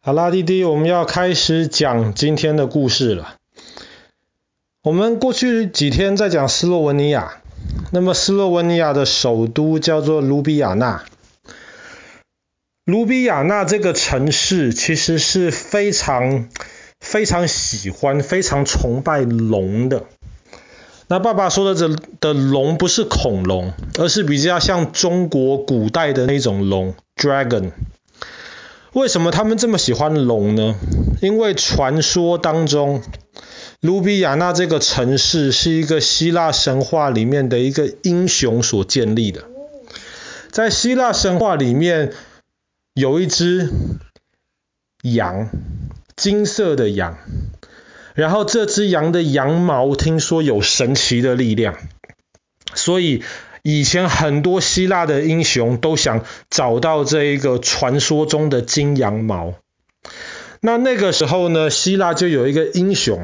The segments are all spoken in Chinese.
好啦，弟弟，我们要开始讲今天的故事了。我们过去几天在讲斯洛文尼亚，那么斯洛文尼亚的首都叫做卢比亚纳。卢比亚纳这个城市其实是非常非常喜欢、非常崇拜龙的。那爸爸说的这的龙不是恐龙，而是比较像中国古代的那种龙，dragon。为什么他们这么喜欢龙呢？因为传说当中，卢比亚纳这个城市是一个希腊神话里面的一个英雄所建立的。在希腊神话里面，有一只羊，金色的羊，然后这只羊的羊毛听说有神奇的力量，所以，以前很多希腊的英雄都想找到这一个传说中的金羊毛。那那个时候呢，希腊就有一个英雄，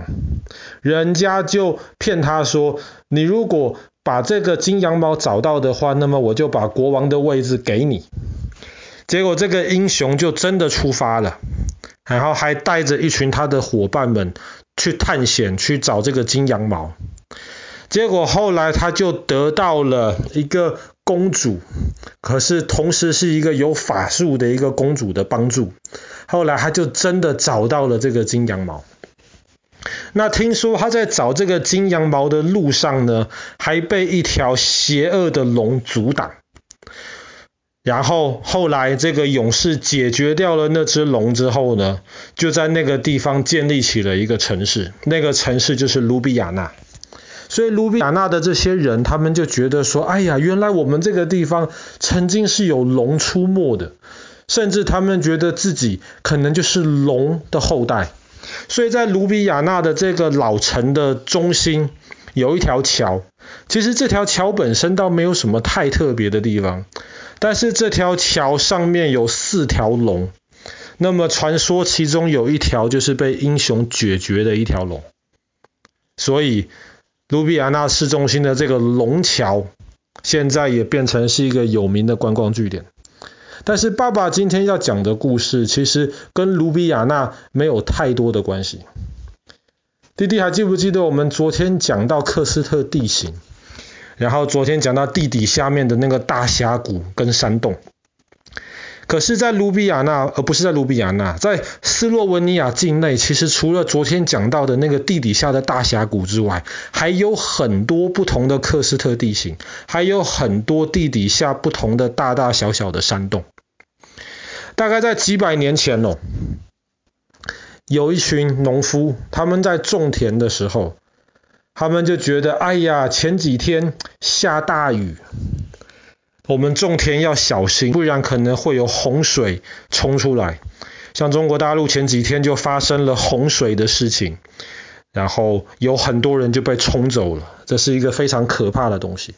人家就骗他说：“你如果把这个金羊毛找到的话，那么我就把国王的位置给你。”结果这个英雄就真的出发了，然后还带着一群他的伙伴们去探险，去找这个金羊毛。结果后来他就得到了一个公主，可是同时是一个有法术的一个公主的帮助。后来他就真的找到了这个金羊毛。那听说他在找这个金羊毛的路上呢，还被一条邪恶的龙阻挡。然后后来这个勇士解决掉了那只龙之后呢，就在那个地方建立起了一个城市，那个城市就是卢比亚纳。所以卢比亚纳的这些人，他们就觉得说，哎呀，原来我们这个地方曾经是有龙出没的，甚至他们觉得自己可能就是龙的后代。所以在卢比亚纳的这个老城的中心有一条桥，其实这条桥本身倒没有什么太特别的地方，但是这条桥上面有四条龙，那么传说其中有一条就是被英雄解决的一条龙，所以。卢比亚纳市中心的这个龙桥，现在也变成是一个有名的观光据点。但是爸爸今天要讲的故事，其实跟卢比亚纳没有太多的关系。弟弟还记不记得我们昨天讲到克斯特地形，然后昨天讲到地底下面的那个大峡谷跟山洞。可是，在卢比亚纳，而不是在卢比亚纳，在斯洛文尼亚境内，其实除了昨天讲到的那个地底下的大峡谷之外，还有很多不同的喀斯特地形，还有很多地底下不同的大大小小的山洞。大概在几百年前哦，有一群农夫，他们在种田的时候，他们就觉得，哎呀，前几天下大雨。我们种田要小心，不然可能会有洪水冲出来。像中国大陆前几天就发生了洪水的事情，然后有很多人就被冲走了，这是一个非常可怕的东西。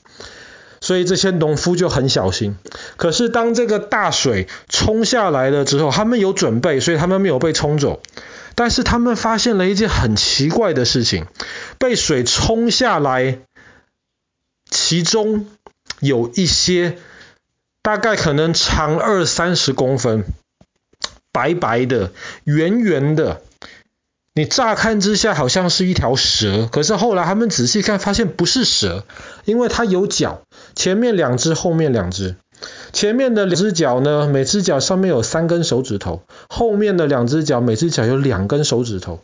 所以这些农夫就很小心。可是当这个大水冲下来了之后，他们有准备，所以他们没有被冲走。但是他们发现了一件很奇怪的事情：被水冲下来，其中。有一些大概可能长二三十公分，白白的、圆圆的，你乍看之下好像是一条蛇，可是后来他们仔细看，发现不是蛇，因为它有脚，前面两只，后面两只。前面的两只脚呢，每只脚上面有三根手指头，后面的两只脚，每只脚有两根手指头。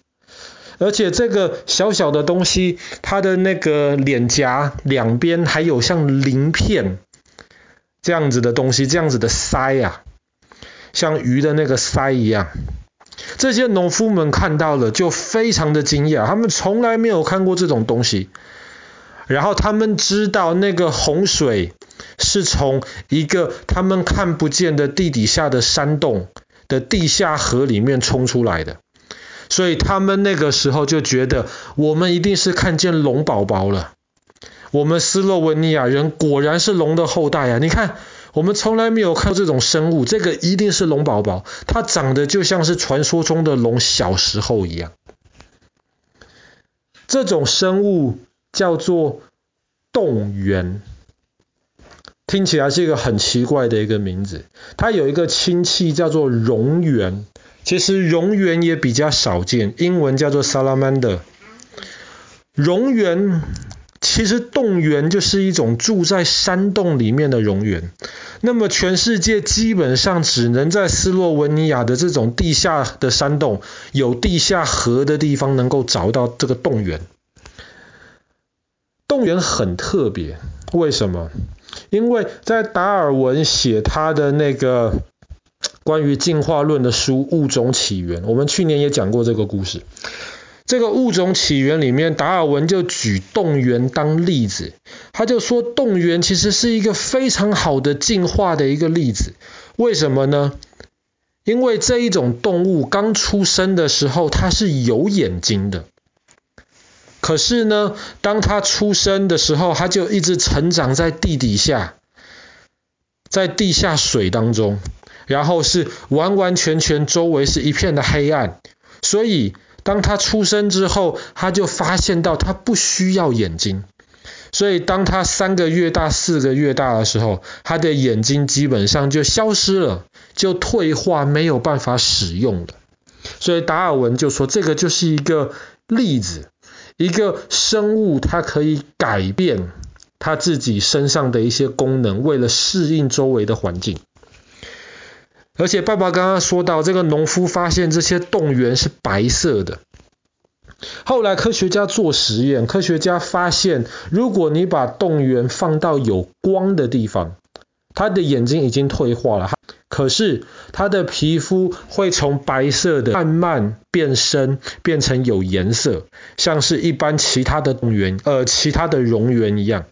而且这个小小的东西，它的那个脸颊两边还有像鳞片这样子的东西，这样子的鳃啊，像鱼的那个鳃一样。这些农夫们看到了就非常的惊讶，他们从来没有看过这种东西。然后他们知道那个洪水是从一个他们看不见的地底下的山洞的地下河里面冲出来的。所以他们那个时候就觉得，我们一定是看见龙宝宝了。我们斯洛文尼亚人果然是龙的后代啊！你看，我们从来没有看过这种生物，这个一定是龙宝宝，它长得就像是传说中的龙小时候一样。这种生物叫做洞源，听起来是一个很奇怪的一个名字。它有一个亲戚叫做蝾螈。其实蝾螈也比较少见，英文叫做 salamander。蝾螈其实洞螈就是一种住在山洞里面的蝾螈。那么全世界基本上只能在斯洛文尼亚的这种地下的山洞、有地下河的地方能够找到这个洞螈。洞螈很特别，为什么？因为在达尔文写他的那个关于进化论的书《物种起源》，我们去年也讲过这个故事。这个物种起源里面，达尔文就举洞螈当例子，他就说洞螈其实是一个非常好的进化的一个例子。为什么呢？因为这一种动物刚出生的时候，它是有眼睛的。可是呢，当他出生的时候，他就一直成长在地底下，在地下水当中，然后是完完全全周围是一片的黑暗，所以。当他出生之后，他就发现到他不需要眼睛，所以当他三个月大、四个月大的时候，他的眼睛基本上就消失了，就退化，没有办法使用了。所以达尔文就说，这个就是一个例子，一个生物它可以改变它自己身上的一些功能，为了适应周围的环境。而且爸爸刚刚说到，这个农夫发现这些洞螈是白色的。后来科学家做实验，科学家发现，如果你把洞螈放到有光的地方，它的眼睛已经退化了，可是它的皮肤会从白色的慢慢变深，变成有颜色，像是一般其他的洞螈，呃，其他的蠑螈一样。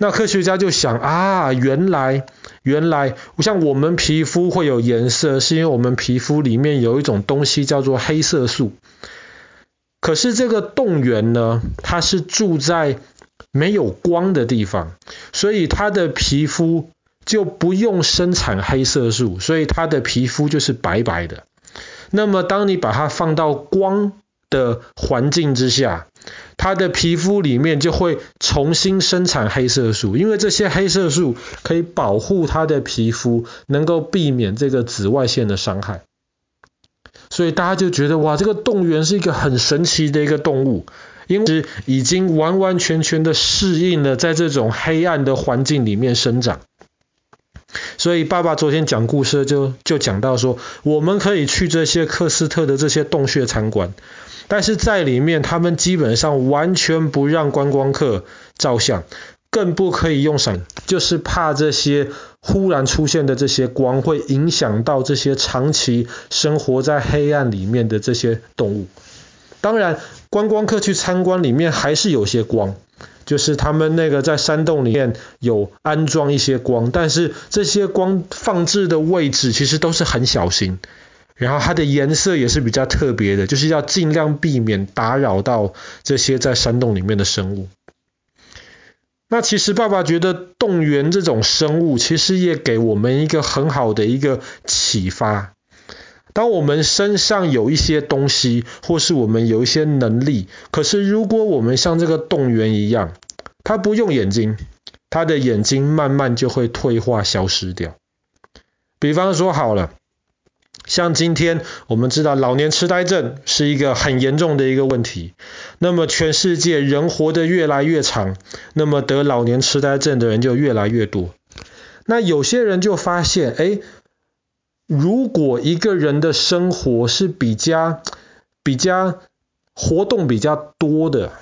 那科学家就想啊，原来原来像我们皮肤会有颜色，是因为我们皮肤里面有一种东西叫做黑色素。可是这个洞螈呢，它是住在没有光的地方，所以它的皮肤就不用生产黑色素，所以它的皮肤就是白白的。那么当你把它放到光的环境之下，它的皮肤里面就会重新生产黑色素，因为这些黑色素可以保护它的皮肤，能够避免这个紫外线的伤害。所以大家就觉得哇，这个动物园是一个很神奇的一个动物，因为已经完完全全的适应了在这种黑暗的环境里面生长。所以爸爸昨天讲故事就就讲到说，我们可以去这些克斯特的这些洞穴参观。但是在里面，他们基本上完全不让观光客照相，更不可以用闪，就是怕这些忽然出现的这些光会影响到这些长期生活在黑暗里面的这些动物。当然，观光客去参观里面还是有些光，就是他们那个在山洞里面有安装一些光，但是这些光放置的位置其实都是很小心。然后它的颜色也是比较特别的，就是要尽量避免打扰到这些在山洞里面的生物。那其实爸爸觉得洞螈这种生物，其实也给我们一个很好的一个启发。当我们身上有一些东西，或是我们有一些能力，可是如果我们像这个洞螈一样，他不用眼睛，他的眼睛慢慢就会退化消失掉。比方说好了。像今天我们知道老年痴呆症是一个很严重的一个问题，那么全世界人活得越来越长，那么得老年痴呆症的人就越来越多。那有些人就发现，哎，如果一个人的生活是比较比较活动比较多的，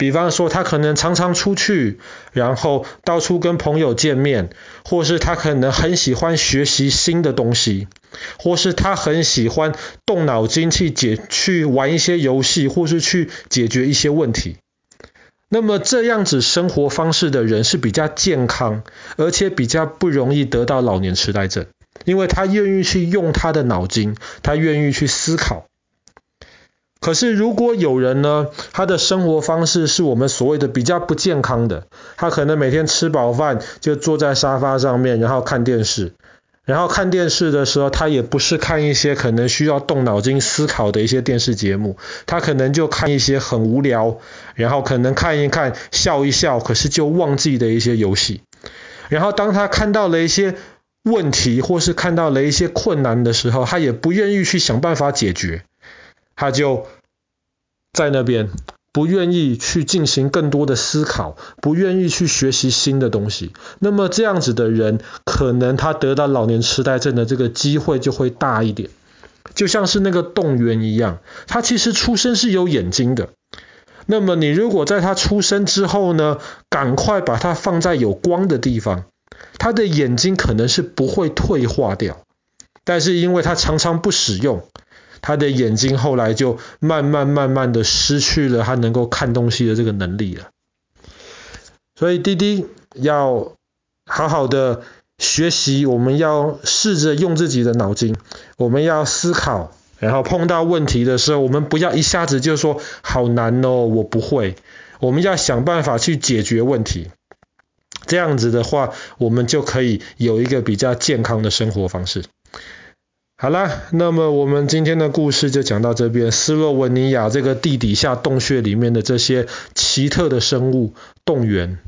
比方说他可能常常出去，然后到处跟朋友见面，或是他可能很喜欢学习新的东西。或是他很喜欢动脑筋去解去玩一些游戏，或是去解决一些问题。那么这样子生活方式的人是比较健康，而且比较不容易得到老年痴呆症，因为他愿意去用他的脑筋，他愿意去思考。可是如果有人呢，他的生活方式是我们所谓的比较不健康的，他可能每天吃饱饭就坐在沙发上面，然后看电视。然后看电视的时候，他也不是看一些可能需要动脑筋思考的一些电视节目，他可能就看一些很无聊，然后可能看一看笑一笑，可是就忘记的一些游戏。然后当他看到了一些问题或是看到了一些困难的时候，他也不愿意去想办法解决，他就在那边不愿意去进行更多的思考，不愿意去学习新的东西。那么这样子的人，可能他得到老年痴呆症的这个机会就会大一点。就像是那个动物园一样，他其实出生是有眼睛的。那么你如果在他出生之后呢，赶快把他放在有光的地方。他的眼睛可能是不会退化掉，但是因为他常常不使用，他的眼睛后来就慢慢慢慢的失去了他能够看东西的这个能力了。所以滴滴要好好的学习，我们要试着用自己的脑筋，我们要思考，然后碰到问题的时候，我们不要一下子就说好难哦，我不会，我们要想办法去解决问题。这样子的话，我们就可以有一个比较健康的生活方式。好啦，那么我们今天的故事就讲到这边。斯洛文尼亚这个地底下洞穴里面的这些奇特的生物，动员。